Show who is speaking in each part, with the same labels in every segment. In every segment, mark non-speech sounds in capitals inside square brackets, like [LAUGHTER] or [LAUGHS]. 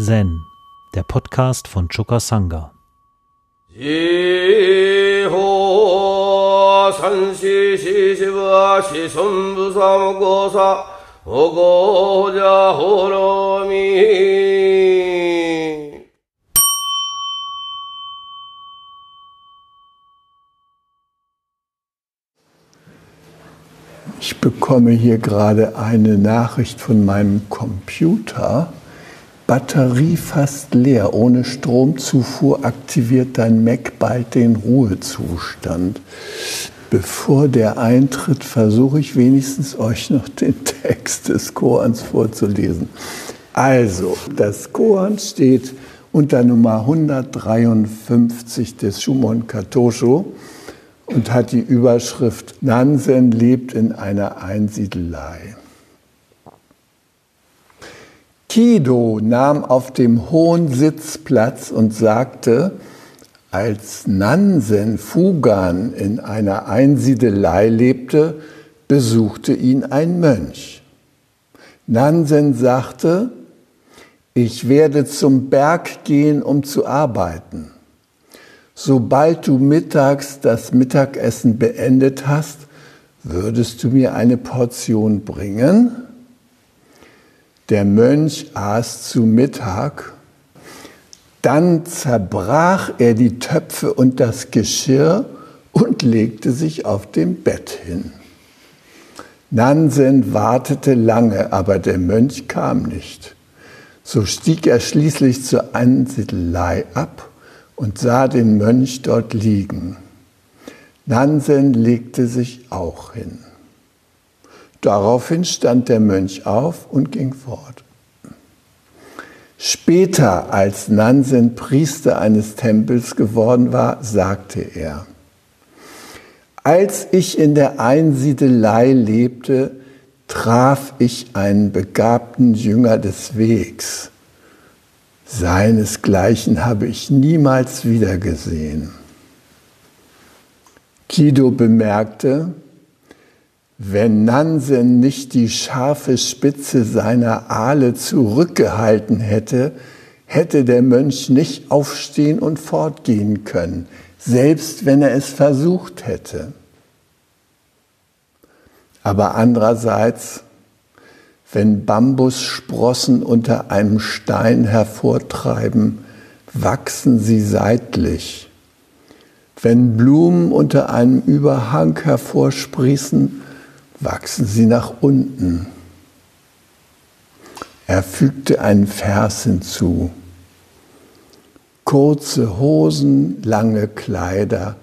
Speaker 1: Zen, der Podcast von Choka Sangha.
Speaker 2: Ich bekomme hier gerade eine Nachricht von meinem Computer. Batterie fast leer. Ohne Stromzufuhr aktiviert dein Mac bald den Ruhezustand. Bevor der eintritt, versuche ich wenigstens euch noch den Text des Korans vorzulesen. Also, das Koran steht unter Nummer 153 des Shumon Katosho und hat die Überschrift Nansen lebt in einer Einsiedelei. Kido nahm auf dem hohen Sitz Platz und sagte, als Nansen Fugan in einer Einsiedelei lebte, besuchte ihn ein Mönch. Nansen sagte, ich werde zum Berg gehen, um zu arbeiten. Sobald du mittags das Mittagessen beendet hast, würdest du mir eine Portion bringen? Der Mönch aß zu Mittag dann zerbrach er die Töpfe und das Geschirr und legte sich auf dem Bett hin. Nansen wartete lange, aber der Mönch kam nicht. So stieg er schließlich zur Ansiedelei ab und sah den Mönch dort liegen. Nansen legte sich auch hin. Daraufhin stand der Mönch auf und ging fort. Später, als Nansen Priester eines Tempels geworden war, sagte er, als ich in der Einsiedelei lebte, traf ich einen begabten Jünger des Wegs. Seinesgleichen habe ich niemals wiedergesehen. Kido bemerkte, wenn Nansen nicht die scharfe Spitze seiner Ahle zurückgehalten hätte, hätte der Mönch nicht aufstehen und fortgehen können, selbst wenn er es versucht hätte. Aber andererseits, wenn Bambussprossen unter einem Stein hervortreiben, wachsen sie seitlich. Wenn Blumen unter einem Überhang hervorsprießen, wachsen sie nach unten. Er fügte einen Vers hinzu. Kurze Hosen, lange Kleider,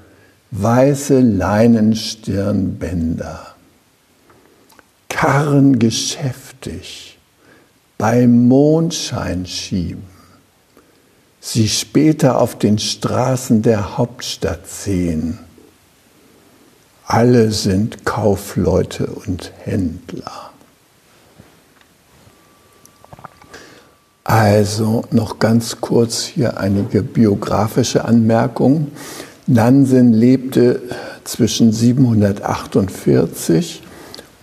Speaker 2: weiße Leinenstirnbänder. Karren geschäftig, beim Mondschein schieben, sie später auf den Straßen der Hauptstadt sehen alle sind Kaufleute und Händler. Also noch ganz kurz hier einige biografische Anmerkungen. Nansen lebte zwischen 748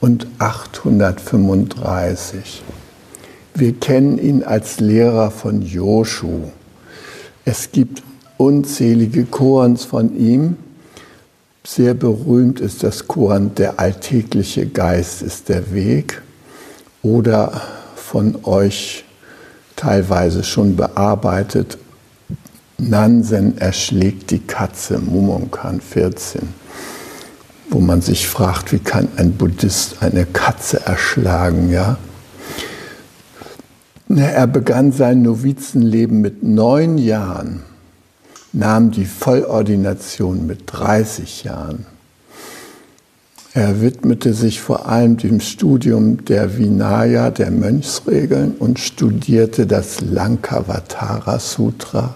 Speaker 2: und 835. Wir kennen ihn als Lehrer von Joshu. Es gibt unzählige Korans von ihm sehr berühmt ist das Koran Der alltägliche Geist ist der Weg oder von euch teilweise schon bearbeitet Nansen erschlägt die Katze, Mumonkan 14, wo man sich fragt, wie kann ein Buddhist eine Katze erschlagen, ja? Er begann sein Novizenleben mit neun Jahren nahm die Vollordination mit 30 Jahren. Er widmete sich vor allem dem Studium der Vinaya, der Mönchsregeln und studierte das Lankavatara Sutra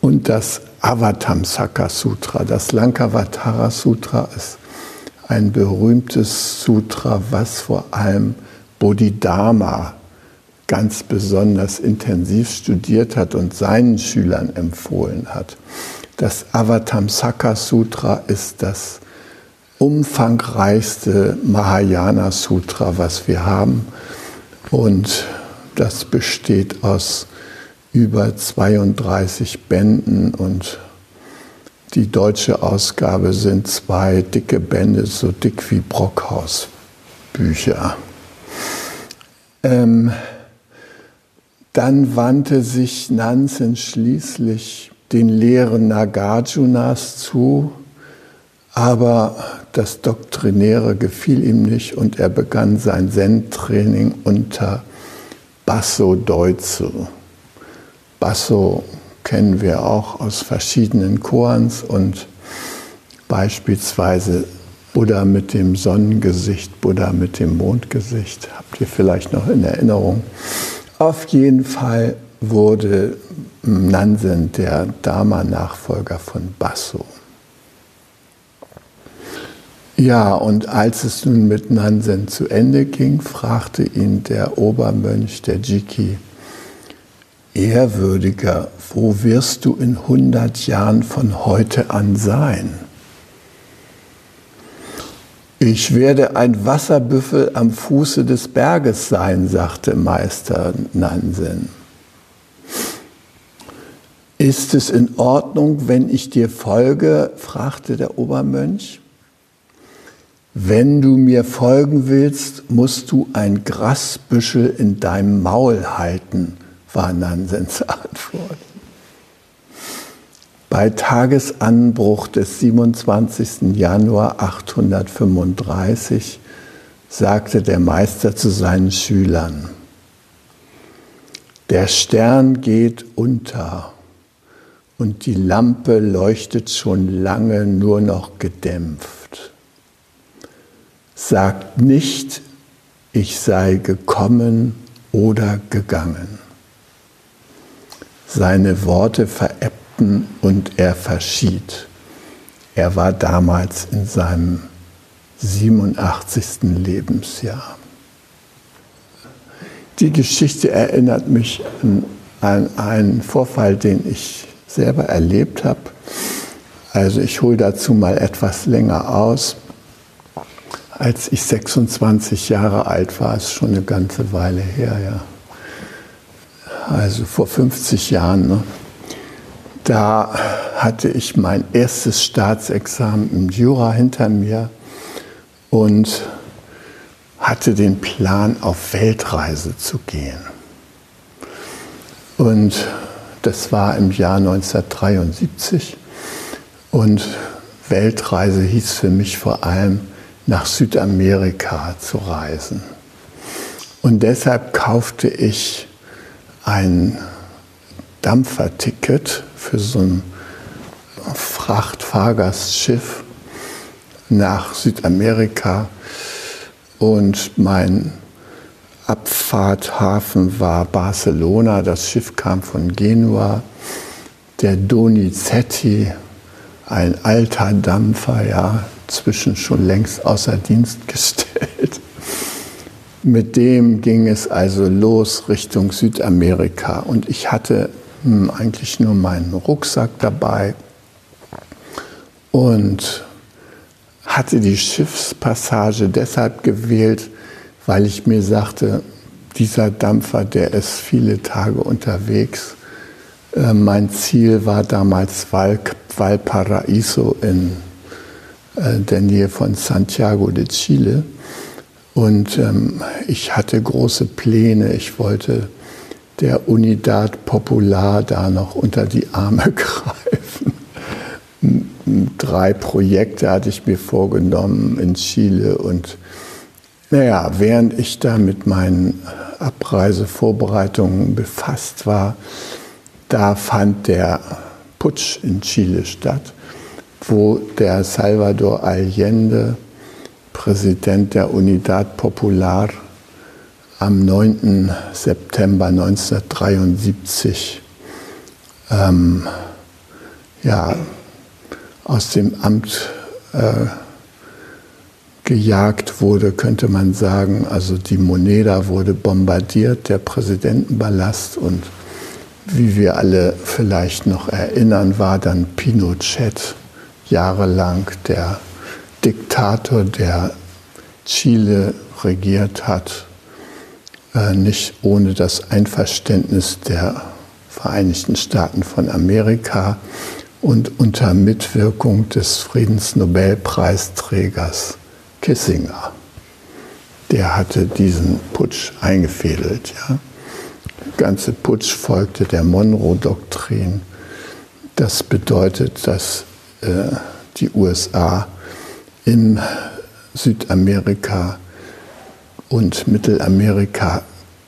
Speaker 2: und das Avatamsaka Sutra. Das Lankavatara Sutra ist ein berühmtes Sutra, was vor allem Bodhidharma ganz besonders intensiv studiert hat und seinen Schülern empfohlen hat. Das Avatamsaka Sutra ist das umfangreichste Mahayana Sutra, was wir haben. Und das besteht aus über 32 Bänden und die deutsche Ausgabe sind zwei dicke Bände, so dick wie Brockhaus Bücher. Ähm, dann wandte sich Nansen schließlich den Lehren Nagarjunas zu, aber das Doktrinäre gefiel ihm nicht und er begann sein Zen-Training unter Basso Deutzu. Basso kennen wir auch aus verschiedenen Korans und beispielsweise Buddha mit dem Sonnengesicht, Buddha mit dem Mondgesicht, habt ihr vielleicht noch in Erinnerung. Auf jeden Fall wurde Nansen der Dharma-Nachfolger von Basso. Ja, und als es nun mit Nansen zu Ende ging, fragte ihn der Obermönch, der Jiki, Ehrwürdiger, wo wirst du in 100 Jahren von heute an sein? Ich werde ein Wasserbüffel am Fuße des Berges sein, sagte Meister Nansen. Ist es in Ordnung, wenn ich dir folge? fragte der Obermönch. Wenn du mir folgen willst, musst du ein Grasbüschel in deinem Maul halten, war Nansens [LAUGHS] Antwort. Bei Tagesanbruch des 27. Januar 835 sagte der Meister zu seinen Schülern, der Stern geht unter und die Lampe leuchtet schon lange nur noch gedämpft sagt nicht, ich sei gekommen oder gegangen. Seine Worte verebbten und er verschied. Er war damals in seinem 87. Lebensjahr. Die Geschichte erinnert mich an einen Vorfall, den ich selber erlebt habe. Also ich hole dazu mal etwas länger aus als ich 26 Jahre alt war, ist schon eine ganze Weile her, ja. Also vor 50 Jahren. Ne? Da hatte ich mein erstes Staatsexamen im Jura hinter mir und hatte den Plan, auf Weltreise zu gehen. Und das war im Jahr 1973. Und Weltreise hieß für mich vor allem, nach Südamerika zu reisen. Und deshalb kaufte ich ein Dampferticket für so ein Frachtfahrgastschiff nach Südamerika und mein Abfahrthafen war Barcelona. Das Schiff kam von Genua. Der Donizetti, ein alter Dampfer, ja, zwischen schon längst außer Dienst [LAUGHS] gestellt. Mit dem ging es also los Richtung Südamerika und ich hatte eigentlich nur meinen Rucksack dabei und hatte die Schiffspassage deshalb gewählt, weil ich mir sagte, dieser Dampfer, der ist viele Tage unterwegs. Äh, mein Ziel war damals Val Valparaiso in äh, der Nähe von Santiago de Chile. Und ähm, ich hatte große Pläne. Ich wollte der Unidad Popular da noch unter die Arme [LAUGHS] greifen. Drei Projekte hatte ich mir vorgenommen in Chile. Und naja, während ich da mit meinen Abreisevorbereitungen befasst war, da fand der Putsch in Chile statt wo der Salvador Allende, Präsident der Unidad Popular, am 9. September 1973 ähm, ja, aus dem Amt äh, gejagt wurde, könnte man sagen. Also die Moneda wurde bombardiert, der Präsidentenballast und wie wir alle vielleicht noch erinnern, war dann Pinochet jahrelang der Diktator, der Chile regiert hat, nicht ohne das Einverständnis der Vereinigten Staaten von Amerika und unter Mitwirkung des Friedensnobelpreisträgers Kissinger. Der hatte diesen Putsch eingefädelt. Ja. Der ganze Putsch folgte der Monroe-Doktrin. Das bedeutet, dass äh, die USA in Südamerika und Mittelamerika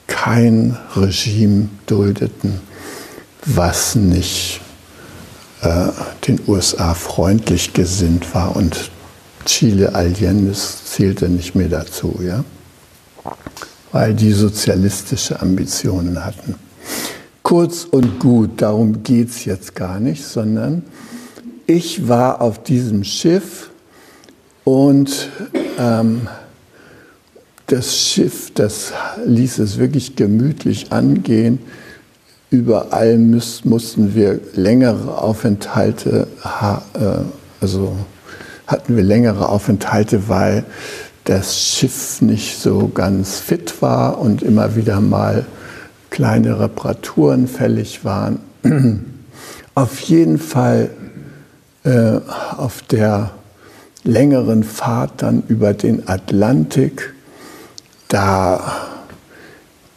Speaker 2: kein Regime duldeten, was nicht äh, den USA freundlich gesinnt war und Chile Allende zählte nicht mehr dazu, ja? weil die sozialistische Ambitionen hatten. Kurz und gut, darum geht es jetzt gar nicht, sondern ich war auf diesem Schiff und ähm, das Schiff, das ließ es wirklich gemütlich angehen. Überall müß, mussten wir längere Aufenthalte, äh, also hatten wir längere Aufenthalte, weil das Schiff nicht so ganz fit war und immer wieder mal kleine Reparaturen fällig waren. [CLEARS THROAT] Auf jeden Fall äh, auf der längeren Fahrt dann über den Atlantik, da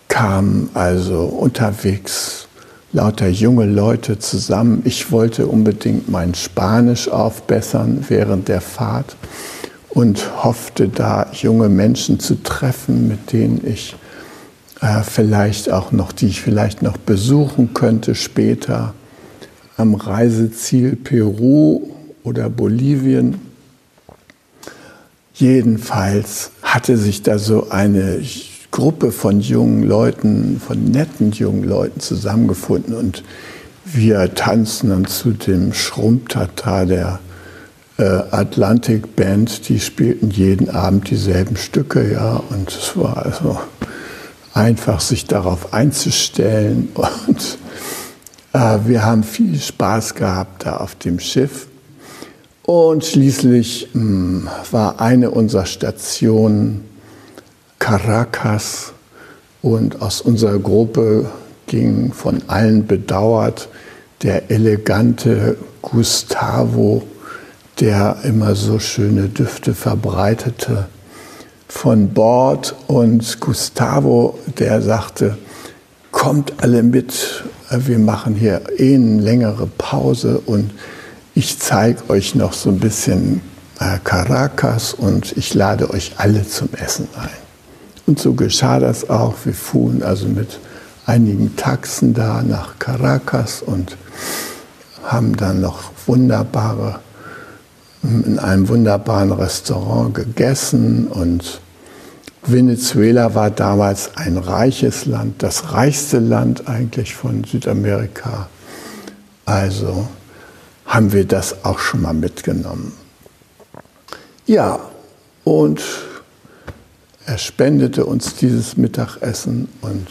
Speaker 2: kamen also unterwegs lauter junge Leute zusammen. Ich wollte unbedingt mein Spanisch aufbessern während der Fahrt und hoffte da junge Menschen zu treffen, mit denen ich äh, vielleicht auch noch, die ich vielleicht noch besuchen könnte später am Reiseziel Peru oder Bolivien. Jedenfalls hatte sich da so eine Gruppe von jungen Leuten, von netten jungen Leuten zusammengefunden und wir tanzen dann zu dem Schrumptata der äh, Atlantic Band, die spielten jeden Abend dieselben Stücke, ja, und es war also einfach, sich darauf einzustellen [LAUGHS] und äh, wir haben viel Spaß gehabt da auf dem Schiff. Und schließlich mh, hm, war eine unserer Stationen Caracas und aus unserer Gruppe ging von allen bedauert der elegante Gustavo, der immer so schöne Düfte verbreitete, von Bord. Und Gustavo, der sagte, kommt alle mit, wir machen hier eh eine längere Pause und ich zeige euch noch so ein bisschen äh, Caracas und ich lade euch alle zum Essen ein. Und so geschah das auch. Wir fuhren also mit einigen Taxen da nach Caracas und haben dann noch wunderbare, in einem wunderbaren Restaurant gegessen und Venezuela war damals ein reiches Land, das reichste Land eigentlich von Südamerika. Also haben wir das auch schon mal mitgenommen. Ja, und er spendete uns dieses Mittagessen und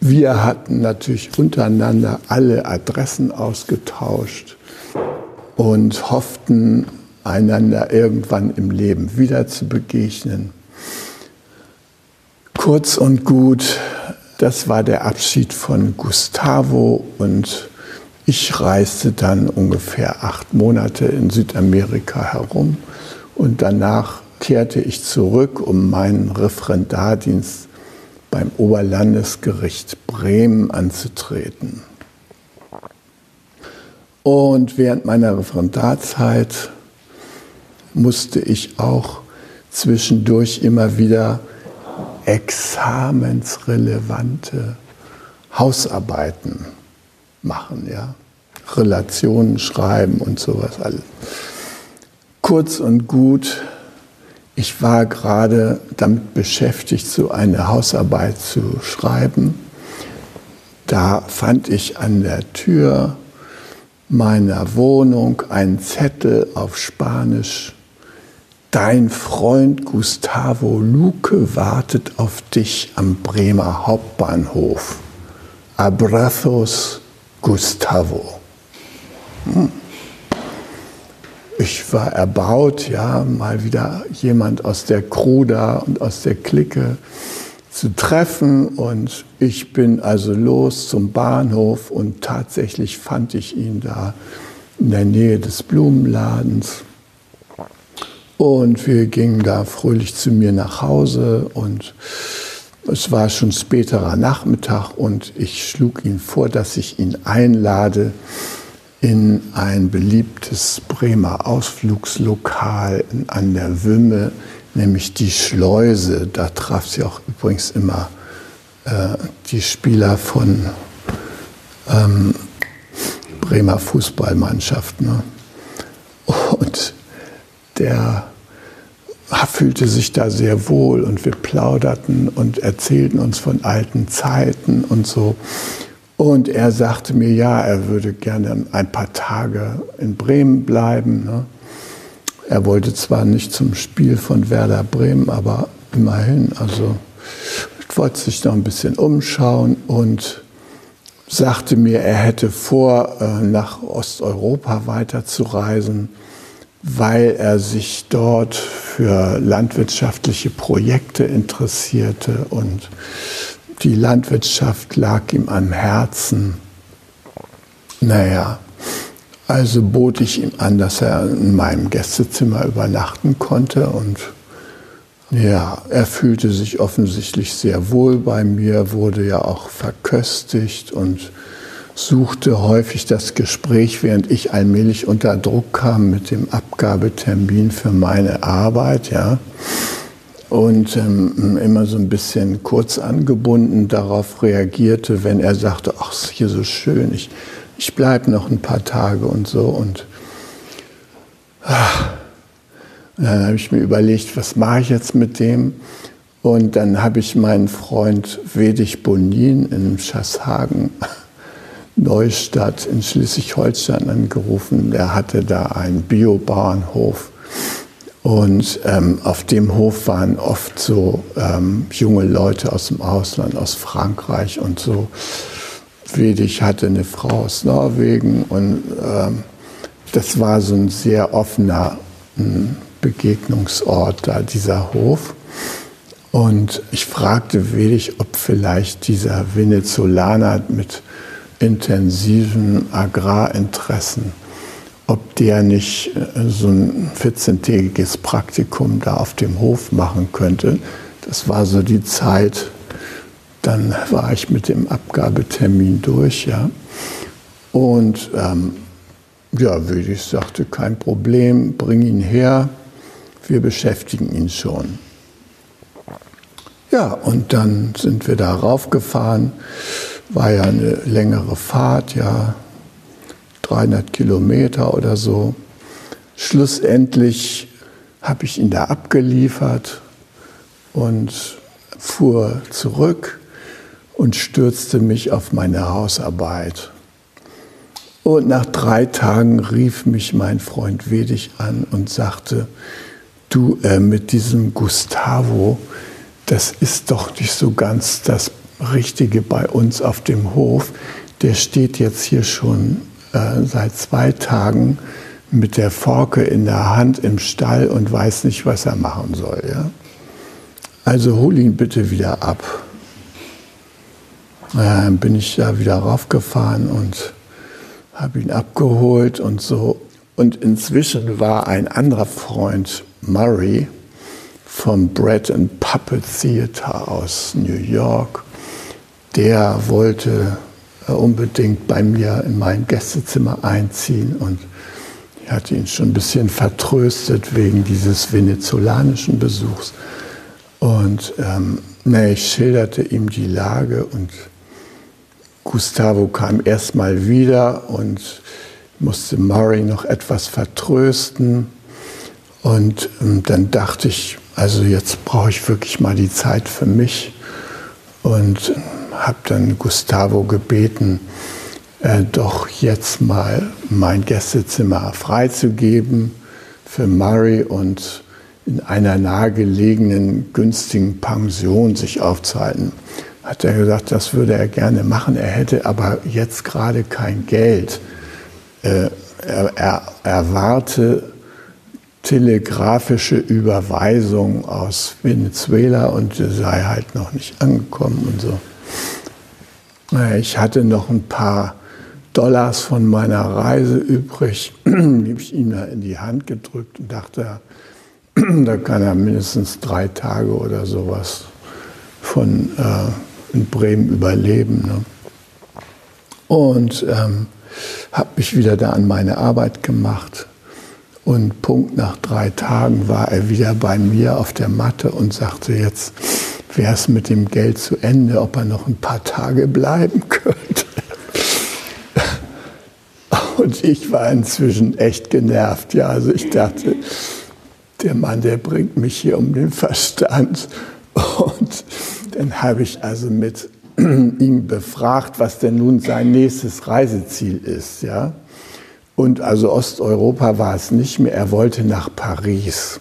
Speaker 2: wir hatten natürlich untereinander alle Adressen ausgetauscht und hofften, einander irgendwann im Leben wieder zu begegnen. Kurz und gut, das war der Abschied von Gustavo und ich reiste dann ungefähr acht Monate in Südamerika herum und danach kehrte ich zurück, um meinen Referendardienst beim Oberlandesgericht Bremen anzutreten. Und während meiner Referendarzeit musste ich auch zwischendurch immer wieder examensrelevante Hausarbeiten machen, ja. Relationen schreiben und sowas alles. Kurz und gut, ich war gerade damit beschäftigt, so eine Hausarbeit zu schreiben. Da fand ich an der Tür meiner Wohnung einen Zettel auf Spanisch Dein Freund Gustavo Luque wartet auf dich am Bremer Hauptbahnhof. Abrazos Gustavo. Hm. Ich war erbaut, ja, mal wieder jemand aus der Crew da und aus der Clique zu treffen. Und ich bin also los zum Bahnhof und tatsächlich fand ich ihn da in der Nähe des Blumenladens. Und wir gingen da fröhlich zu mir nach Hause und es war schon späterer Nachmittag und ich schlug ihn vor, dass ich ihn einlade in ein beliebtes Bremer Ausflugslokal an der Wümme, nämlich die Schleuse. Da traf sie auch übrigens immer äh, die Spieler von ähm, Bremer Fußballmannschaft. Ne? Und der fühlte sich da sehr wohl und wir plauderten und erzählten uns von alten Zeiten und so. Und er sagte mir, ja, er würde gerne ein paar Tage in Bremen bleiben. Ne? Er wollte zwar nicht zum Spiel von Werder Bremen, aber immerhin, also wollte sich noch ein bisschen umschauen und sagte mir, er hätte vor, äh, nach Osteuropa weiterzureisen weil er sich dort für landwirtschaftliche Projekte interessierte und die Landwirtschaft lag ihm am Herzen. Naja, also bot ich ihm an, dass er in meinem Gästezimmer übernachten konnte und ja, er fühlte sich offensichtlich sehr wohl bei mir, wurde ja auch verköstigt und suchte häufig das Gespräch, während ich allmählich unter Druck kam mit dem Abgabetermin für meine Arbeit, ja. Und ähm, immer so ein bisschen kurz angebunden darauf reagierte, wenn er sagte, ach, ist hier so schön, ich, ich bleibe noch ein paar Tage und so. Und, und dann habe ich mir überlegt, was mache ich jetzt mit dem? Und dann habe ich meinen Freund Wedig Bonin in Schasshagen Neustadt in Schleswig-Holstein angerufen. Der hatte da einen Biobauernhof. Und ähm, auf dem Hof waren oft so ähm, junge Leute aus dem Ausland, aus Frankreich und so. Wedig hatte eine Frau aus Norwegen und ähm, das war so ein sehr offener ein Begegnungsort da, dieser Hof. Und ich fragte Wedig, ob vielleicht dieser Venezolaner mit intensiven Agrarinteressen, ob der nicht äh, so ein 14-tägiges Praktikum da auf dem Hof machen könnte. Das war so die Zeit, dann war ich mit dem Abgabetermin durch, ja. Und ähm, ja, Wödig sagte, kein Problem, bring ihn her, wir beschäftigen ihn schon. Ja, und dann sind wir da raufgefahren war ja eine längere Fahrt, ja 300 Kilometer oder so. Schlussendlich habe ich ihn da abgeliefert und fuhr zurück und stürzte mich auf meine Hausarbeit. Und nach drei Tagen rief mich mein Freund Wedig an und sagte, du äh, mit diesem Gustavo, das ist doch nicht so ganz das Richtige bei uns auf dem Hof, der steht jetzt hier schon äh, seit zwei Tagen mit der Forke in der Hand im Stall und weiß nicht, was er machen soll. Ja? Also hol ihn bitte wieder ab. Dann bin ich da wieder raufgefahren und habe ihn abgeholt und so. Und inzwischen war ein anderer Freund, Murray, vom Bread and Puppet Theater aus New York, der wollte äh, unbedingt bei mir in mein Gästezimmer einziehen und ich hatte ihn schon ein bisschen vertröstet wegen dieses venezolanischen Besuchs. Und ähm, nee, ich schilderte ihm die Lage und Gustavo kam erstmal wieder und musste Murray noch etwas vertrösten. Und ähm, dann dachte ich, also jetzt brauche ich wirklich mal die Zeit für mich. Und habe dann Gustavo gebeten, äh, doch jetzt mal mein Gästezimmer freizugeben für Murray und in einer nahegelegenen günstigen Pension sich aufzuhalten. Hat er gesagt, das würde er gerne machen. Er hätte aber jetzt gerade kein Geld. Äh, er, er, er warte telegrafische Überweisung aus Venezuela und sei halt noch nicht angekommen und so. Ich hatte noch ein paar Dollars von meiner Reise übrig, [CLEARS THROAT] die habe ich ihm in die Hand gedrückt und dachte, [CLEARS THROAT] da kann er mindestens drei Tage oder sowas von äh, in Bremen überleben. Ne? Und ähm, habe mich wieder da an meine Arbeit gemacht. Und Punkt nach drei Tagen war er wieder bei mir auf der Matte und sagte, jetzt wäre es mit dem Geld zu Ende, ob er noch ein paar Tage bleiben könnte. [LAUGHS] Und ich war inzwischen echt genervt. Ja, also ich dachte, der Mann, der bringt mich hier um den Verstand. Und dann habe ich also mit [CLEARS THROAT] ihm befragt, was denn nun sein nächstes Reiseziel ist. Ja? Und also Osteuropa war es nicht mehr. Er wollte nach Paris.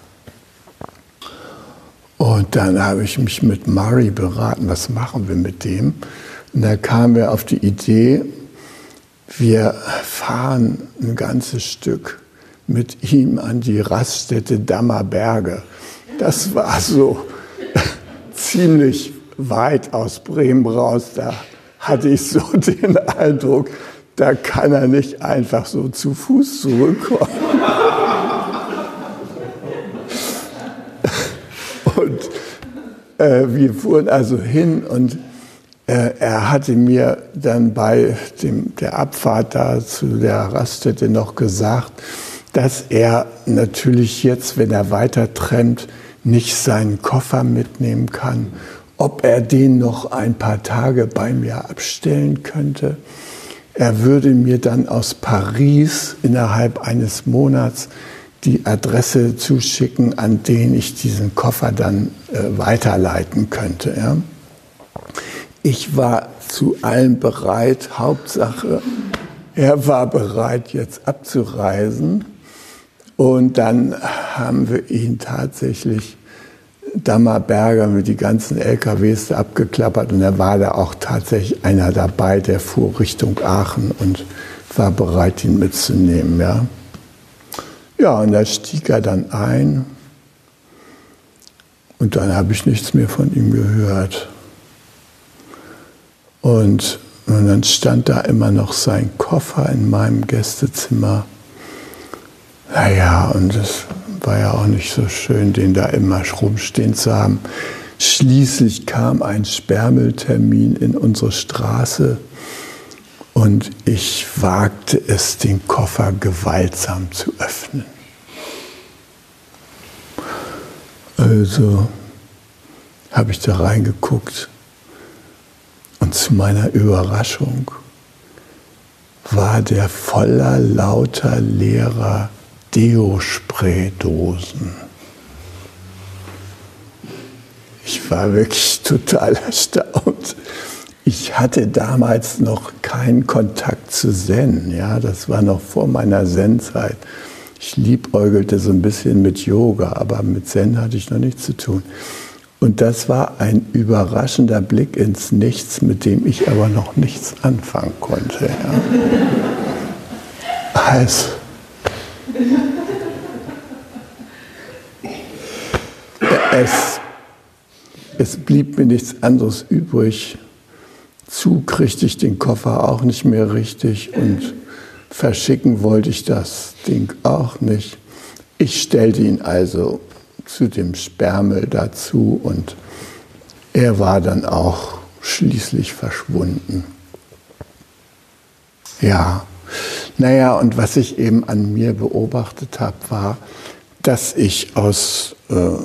Speaker 2: Dann habe ich mich mit Murray beraten, was machen wir mit dem? Und da kamen wir auf die Idee, wir fahren ein ganzes Stück mit ihm an die Raststätte Dammerberge. Das war so [LAUGHS] ziemlich weit aus Bremen raus. Da hatte ich so [LAUGHS] den Eindruck, da kann er nicht einfach so zu Fuß zurückkommen. Und äh, wir fuhren also hin und äh, er hatte mir dann bei dem, der Abfahrt da zu der Raststätte noch gesagt, dass er natürlich jetzt, wenn er weiter trennt, nicht seinen Koffer mitnehmen kann, ob er den noch ein paar Tage bei mir abstellen könnte. Er würde mir dann aus Paris innerhalb eines Monats die Adresse zuschicken, an den ich diesen Koffer dann äh, weiterleiten könnte. Ja. Ich war zu allem bereit. Hauptsache, er war bereit, jetzt abzureisen. Und dann haben wir ihn tatsächlich Dammerberger mit die ganzen LKWs abgeklappert und er war da auch tatsächlich einer dabei, der fuhr Richtung Aachen und war bereit, ihn mitzunehmen. Ja, ja und da stieg er dann ein und dann habe ich nichts mehr von ihm gehört. Und, und dann stand da immer noch sein Koffer in meinem Gästezimmer. Naja, und es war ja auch nicht so schön, den da immer rumstehen zu haben. Schließlich kam ein Sperrmülltermin in unsere Straße und ich wagte es, den Koffer gewaltsam zu öffnen. Also habe ich da reingeguckt und zu meiner Überraschung war der voller lauter leerer Deo-Spray-Dosen. Ich war wirklich total [LAUGHS] erstaunt. Ich hatte damals noch keinen Kontakt zu Zen. Ja, das war noch vor meiner Zen-Zeit. Ich liebäugelte so ein bisschen mit Yoga, aber mit Zen hatte ich noch nichts zu tun. Und das war ein überraschender Blick ins Nichts, mit dem ich aber noch nichts anfangen konnte. Ja. Also, es, es blieb mir nichts anderes übrig. Zu kriegte ich den Koffer auch nicht mehr richtig und verschicken wollte ich das Ding auch nicht. Ich stellte ihn also zu dem Sperrmüll dazu und er war dann auch schließlich verschwunden. Ja, naja, und was ich eben an mir beobachtet habe, war, dass ich aus äh,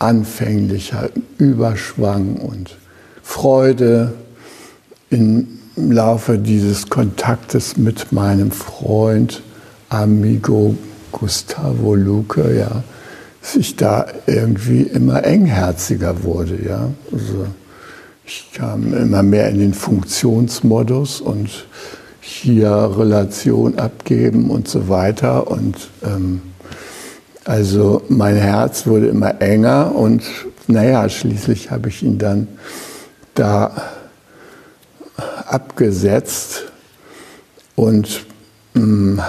Speaker 2: anfänglicher Überschwang und Freude im Laufe dieses Kontaktes mit meinem Freund Amigo Gustavo Luque, ja, sich da irgendwie immer engherziger wurde. Ja? Also ich kam immer mehr in den Funktionsmodus und hier Relation abgeben und so weiter. Und ähm, also mein Herz wurde immer enger und naja, schließlich habe ich ihn dann da abgesetzt und mm,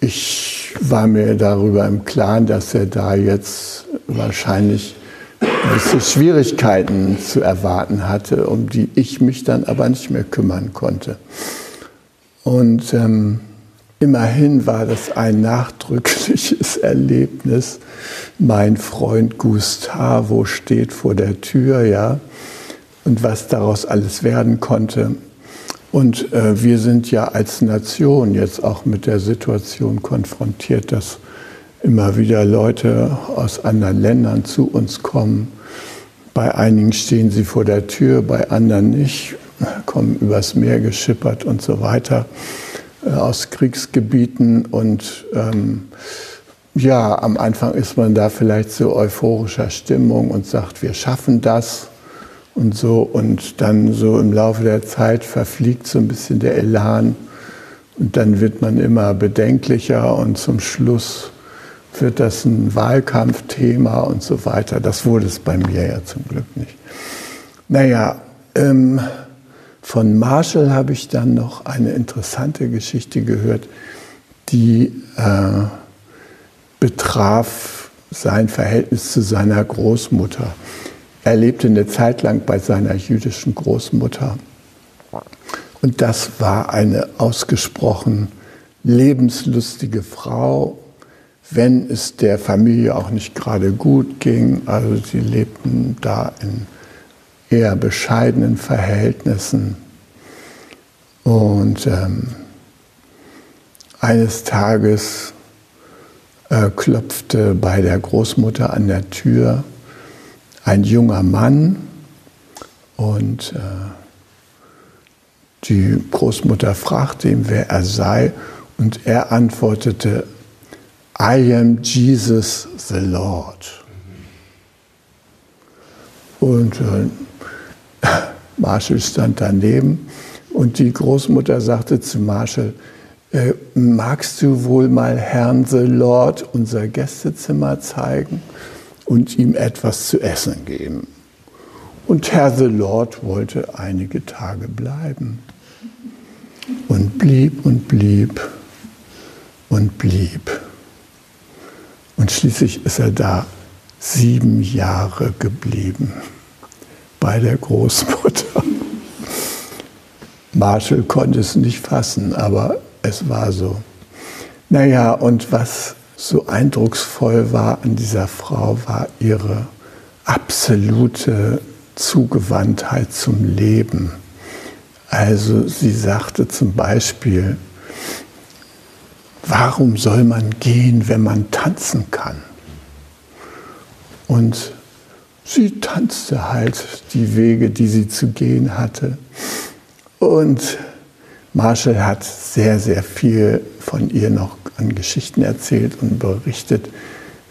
Speaker 2: ich war mir darüber im Klaren, dass er da jetzt wahrscheinlich gewisse Schwierigkeiten zu erwarten hatte, um die ich mich dann aber nicht mehr kümmern konnte. Und ähm, immerhin war das ein nachdrückliches [LAUGHS] Erlebnis. Mein Freund Gustavo steht vor der Tür, ja, und was daraus alles werden konnte. Und äh, wir sind ja als Nation jetzt auch mit der Situation konfrontiert, dass immer wieder Leute aus anderen Ländern zu uns kommen. Bei einigen stehen sie vor der Tür, bei anderen nicht, kommen übers Meer geschippert und so weiter äh, aus Kriegsgebieten. Und ähm, ja, am Anfang ist man da vielleicht so euphorischer Stimmung und sagt, wir schaffen das und so. Und dann so im Laufe der Zeit verfliegt so ein bisschen der Elan. Und dann wird man immer bedenklicher und zum Schluss wird das ein Wahlkampfthema und so weiter. Das wurde es bei mir ja zum Glück nicht. Naja, ähm, von Marshall habe ich dann noch eine interessante Geschichte gehört, die äh, betraf sein Verhältnis zu seiner Großmutter. Er lebte eine Zeit lang bei seiner jüdischen Großmutter. Und das war eine ausgesprochen lebenslustige Frau, wenn es der Familie auch nicht gerade gut ging. Also sie lebten da in eher bescheidenen Verhältnissen. Und ähm, eines Tages äh, klopfte bei der Großmutter an der Tür ein junger Mann und äh, die Großmutter fragte ihn, wer er sei, und er antwortete, I am Jesus the Lord. Und äh, [LAUGHS] Marshall stand daneben und die Großmutter sagte zu Marshall, äh, magst du wohl mal Herrn the Lord unser Gästezimmer zeigen und ihm etwas zu essen geben? Und Herr the Lord wollte einige Tage bleiben und blieb und blieb und blieb. Und schließlich ist er da sieben Jahre geblieben bei der Großmutter. Marshall konnte es nicht fassen, aber es war so. Naja, und was so eindrucksvoll war an dieser Frau, war ihre absolute Zugewandtheit zum Leben. Also sie sagte zum Beispiel, warum soll man gehen, wenn man tanzen kann? Und sie tanzte halt die Wege, die sie zu gehen hatte. Und Marshall hat sehr, sehr viel von ihr noch an Geschichten erzählt und berichtet,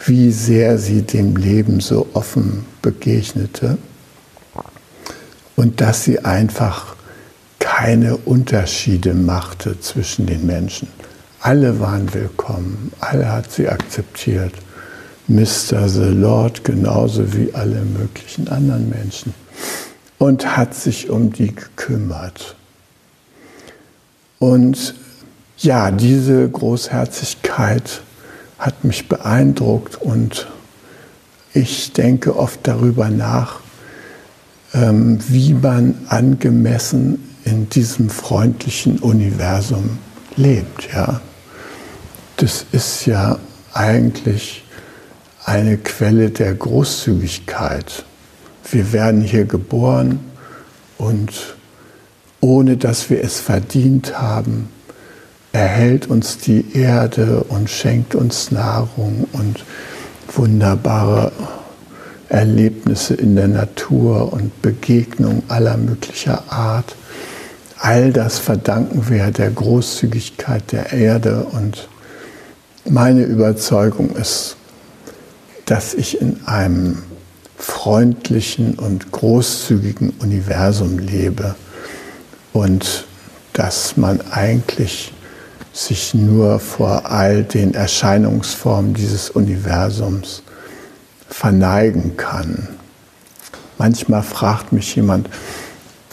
Speaker 2: wie sehr sie dem Leben so offen begegnete und dass sie einfach keine Unterschiede machte zwischen den Menschen. Alle waren willkommen, alle hat sie akzeptiert. Mr. the Lord genauso wie alle möglichen anderen Menschen. Und hat sich um die gekümmert. Und ja, diese Großherzigkeit hat mich beeindruckt und ich denke oft darüber nach, ähm, wie man angemessen in diesem freundlichen Universum lebt. Ja das ist ja eigentlich eine Quelle der Großzügigkeit. Wir werden hier geboren und ohne dass wir es verdient haben, erhält uns die Erde und schenkt uns Nahrung und wunderbare Erlebnisse in der Natur und Begegnungen aller möglicher Art. All das verdanken wir der Großzügigkeit der Erde und meine Überzeugung ist, dass ich in einem freundlichen und großzügigen Universum lebe und dass man eigentlich sich nur vor all den Erscheinungsformen dieses Universums verneigen kann. Manchmal fragt mich jemand,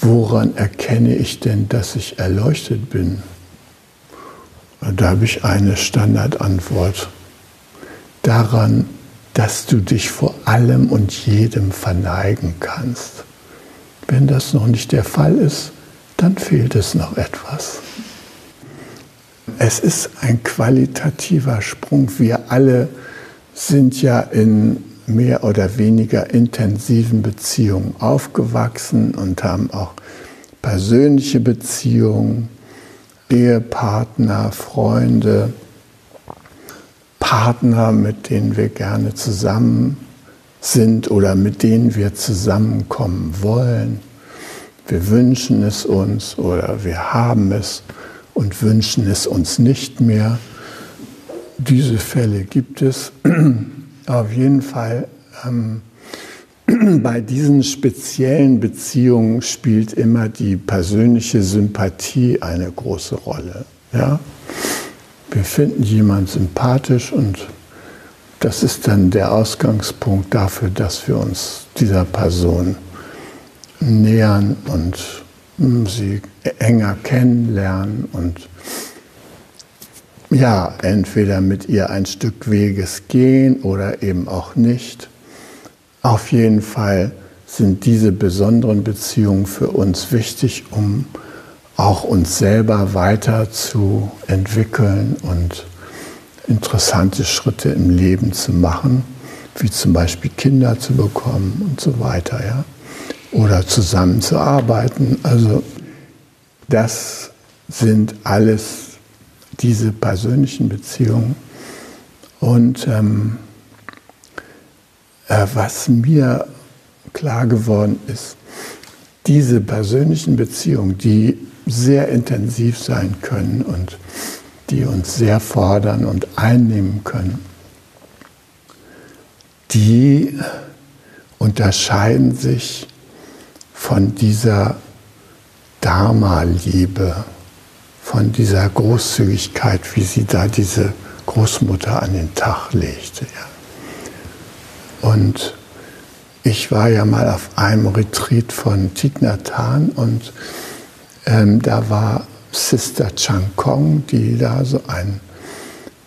Speaker 2: woran erkenne ich denn, dass ich erleuchtet bin? Da habe ich eine Standardantwort. Daran, dass du dich vor allem und jedem verneigen kannst. Wenn das noch nicht der Fall ist, dann fehlt es noch etwas. Es ist ein qualitativer Sprung. Wir alle sind ja in mehr oder weniger intensiven Beziehungen aufgewachsen und haben auch persönliche Beziehungen, Ehepartner, Freunde, Partner, mit denen wir gerne zusammen sind oder mit denen wir zusammenkommen wollen. Wir wünschen es uns oder wir haben es und wünschen es uns nicht mehr. Diese Fälle gibt es. [CLEARS THROAT] Auf jeden Fall ähm, [CLEARS THROAT] bei diesen speziellen Beziehungen spielt immer die persönliche Sympathie eine große Rolle. Ja? Wir finden jemanden sympathisch und das ist dann der Ausgangspunkt dafür, dass wir uns dieser Person nähern und hm, sie enger kennenlernen und ja, entweder mit ihr ein Stück Weges gehen oder eben auch nicht. Auf jeden Fall sind diese besonderen Beziehungen für uns wichtig, um auch uns selber weiter zu entwickeln und interessante Schritte im Leben zu machen, wie zum Beispiel Kinder zu bekommen und so weiter, ja. Oder zusammenzuarbeiten. Also das sind alles diese persönlichen Beziehungen. Und ähm, äh, was mir klar geworden ist, diese persönlichen Beziehungen, die sehr intensiv sein können und die uns sehr fordern und einnehmen können, die unterscheiden sich von dieser Dharma-Liebe, von dieser Großzügigkeit, wie sie da diese Großmutter an den Tag legte. Ja. Und ich war ja mal auf einem Retreat von Thich Nhat Hanh und ähm, da war Sister Chang Kong, die da so einen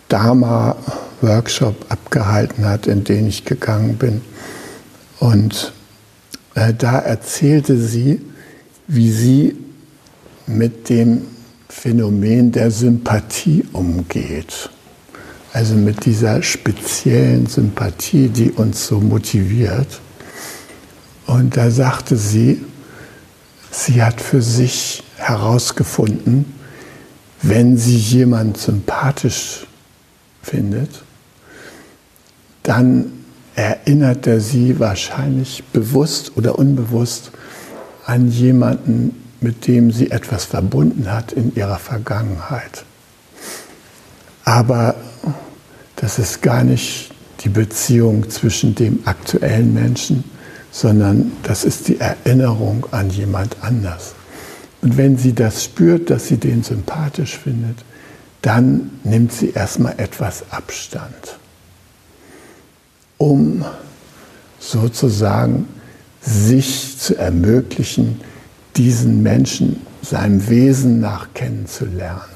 Speaker 2: Dharma-Workshop abgehalten hat, in den ich gegangen bin. Und da erzählte sie, wie sie mit dem Phänomen der Sympathie umgeht. Also mit dieser speziellen Sympathie, die uns so motiviert. Und da sagte sie, sie hat für sich herausgefunden, wenn sie jemand sympathisch findet, dann erinnert er sie wahrscheinlich bewusst oder unbewusst an jemanden, mit dem sie etwas verbunden hat in ihrer Vergangenheit. Aber das ist gar nicht die Beziehung zwischen dem aktuellen Menschen, sondern das ist die Erinnerung an jemand anders. Und wenn sie das spürt, dass sie den sympathisch findet, dann nimmt sie erstmal etwas Abstand, um sozusagen sich zu ermöglichen, diesen Menschen seinem Wesen nach kennenzulernen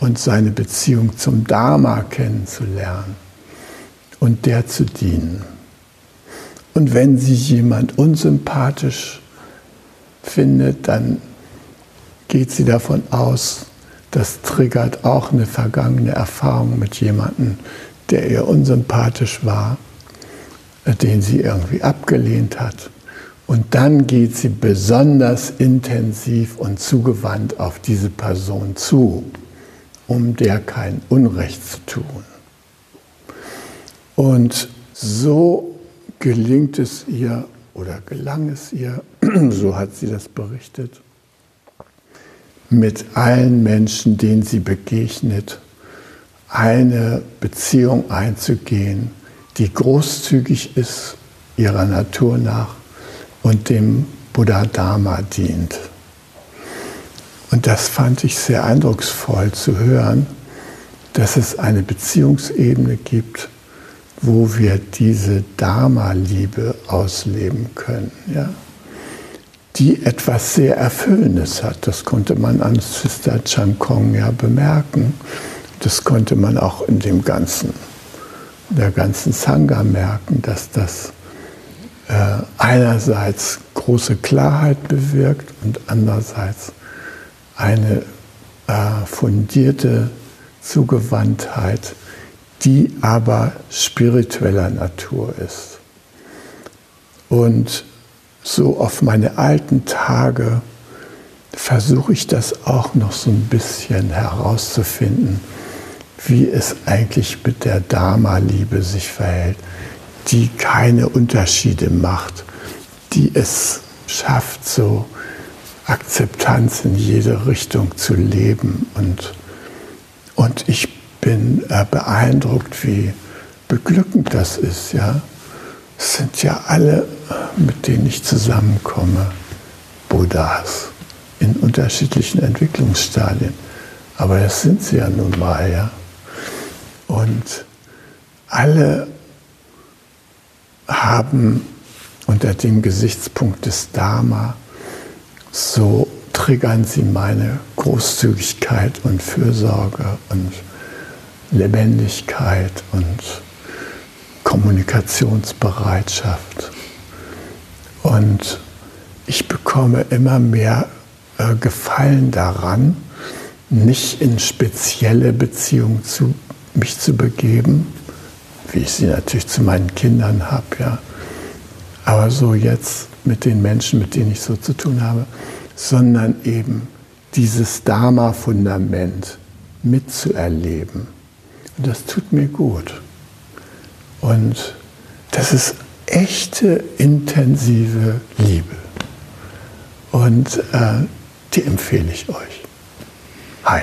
Speaker 2: und seine Beziehung zum Dharma kennenzulernen und der zu dienen. Und wenn sie jemand unsympathisch findet, dann geht sie davon aus, das triggert auch eine vergangene Erfahrung mit jemandem, der ihr unsympathisch war, den sie irgendwie abgelehnt hat. Und dann geht sie besonders intensiv und zugewandt auf diese Person zu, um der kein Unrecht zu tun. Und so gelingt es ihr oder gelang es ihr, [CLEARS THROAT] so hat sie das berichtet, mit allen Menschen, denen sie begegnet, eine Beziehung einzugehen, die großzügig ist ihrer Natur nach und dem Buddha Dharma dient. Und das fand ich sehr eindrucksvoll zu hören, dass es eine Beziehungsebene gibt, wo wir diese Dharma-Liebe ausleben können. Ja? die etwas sehr Erfüllendes hat. Das konnte man an Sister Chang Kong ja bemerken. Das konnte man auch in dem ganzen, der ganzen Sangha merken, dass das äh, einerseits große Klarheit bewirkt und andererseits eine äh, fundierte Zugewandtheit, die aber spiritueller Natur ist. Und so auf meine alten Tage versuche ich das auch noch so ein bisschen herauszufinden, wie es eigentlich mit der Dharma-Liebe sich verhält, die keine Unterschiede macht, die es schafft, so Akzeptanz in jede Richtung zu leben. Und, und ich bin äh, beeindruckt, wie beglückend das ist, ja. Es sind ja alle, mit denen ich zusammenkomme, Buddhas in unterschiedlichen Entwicklungsstadien. Aber das sind sie ja nun mal, ja. Und alle haben unter dem Gesichtspunkt des Dharma, so triggern sie meine Großzügigkeit und Fürsorge und Lebendigkeit und Kommunikationsbereitschaft. Und ich bekomme immer mehr äh, Gefallen daran, nicht in spezielle Beziehungen zu mich zu begeben, wie ich sie natürlich zu meinen Kindern habe, ja. Aber so jetzt mit den Menschen, mit denen ich so zu tun habe, sondern eben dieses Dharma-Fundament mitzuerleben. Und das tut mir gut. Und das ist echte, intensive Liebe. Und äh, die empfehle ich euch. Hi.